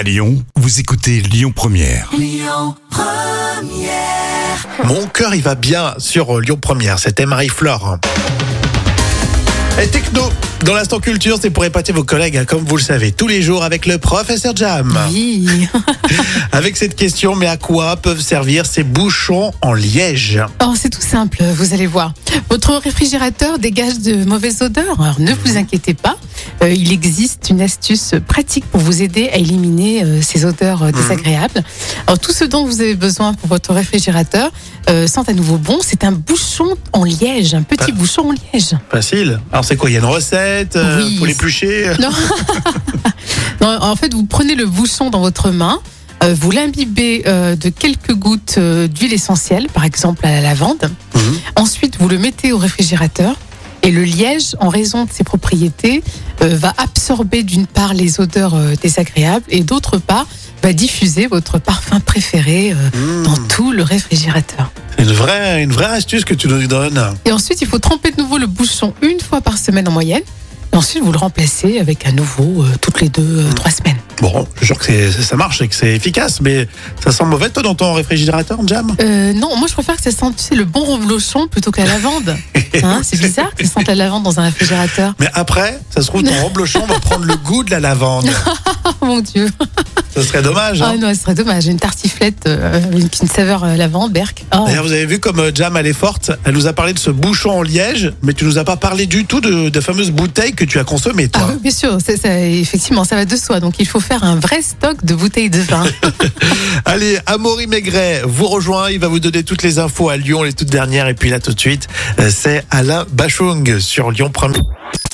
À Lyon, vous écoutez Lyon Première. Mon cœur, il va bien sur euh, Lyon Première. C'était Marie-Flore. Et techno, dans l'instant culture, c'est pour épater vos collègues, hein, comme vous le savez, tous les jours avec le professeur Jam. Oui. Avec cette question, mais à quoi peuvent servir ces bouchons en liège? Oh, c'est tout simple, vous allez voir. Votre réfrigérateur dégage de mauvaises odeurs. Alors ne vous inquiétez pas. Euh, il existe une astuce pratique pour vous aider à éliminer euh, ces odeurs euh, désagréables. Alors tout ce dont vous avez besoin pour votre réfrigérateur sent à nouveau bon. C'est un bouchon en liège, un petit bouchon en liège. Facile. Alors c'est quoi? Il y a une recette? Euh, Oui. Faut l'éplucher Non. Non, en fait, vous prenez le bouchon dans votre main, euh, vous l'imbibez euh, de quelques gouttes euh, d'huile essentielle, par exemple à la lavande. Mhm. Ensuite, vous le mettez au réfrigérateur. Et le liège, en raison de ses propriétés, euh, va absorber d'une part les odeurs euh, désagréables et d'autre part va diffuser votre parfum préféré euh, Mmh. dans tout le réfrigérateur. C'est une vraie, une vraie astuce que tu nous donnes. Et ensuite, il faut tremper de nouveau le bouchon une fois par semaine en moyenne. Et ensuite, vous le remplacez avec un nouveau euh, toutes les deux, euh, trois semaines. Bon, je jure que c'est- ça marche et que c'est efficace, mais ça sent mauvais toi dans ton réfrigérateur, Jam? Euh, non, moi je préfère que ça sente tu sais, le bon reblochon plutôt que la lavande. Hein, c'est bizarre que ça sente la lavande dans un réfrigérateur. Mais après, ça se trouve, ton reblochon va prendre le goût de la lavande. Mon dieu. Ça serait dommage. Ah Hein non, ce serait dommage. Une tartiflette euh, avec une saveur euh, lavande, berk. Oh. D'ailleurs, vous avez vu comme euh, Jam, elle est forte. Elle nous a parlé de ce bouchon en liège, mais tu nous as pas parlé du tout de, de la fameuse bouteille que tu as consommée, Ah toi. oui, bien sûr, c'est ça, effectivement, ça va de soi. Donc il faut faire un vrai stock de bouteilles de vin. Allez, Amaury Maigret vous rejoint. Il va vous donner toutes les infos à Lyon, les toutes dernières. Et puis là, tout de suite, euh, c'est Alain Bachung sur Lyon Première.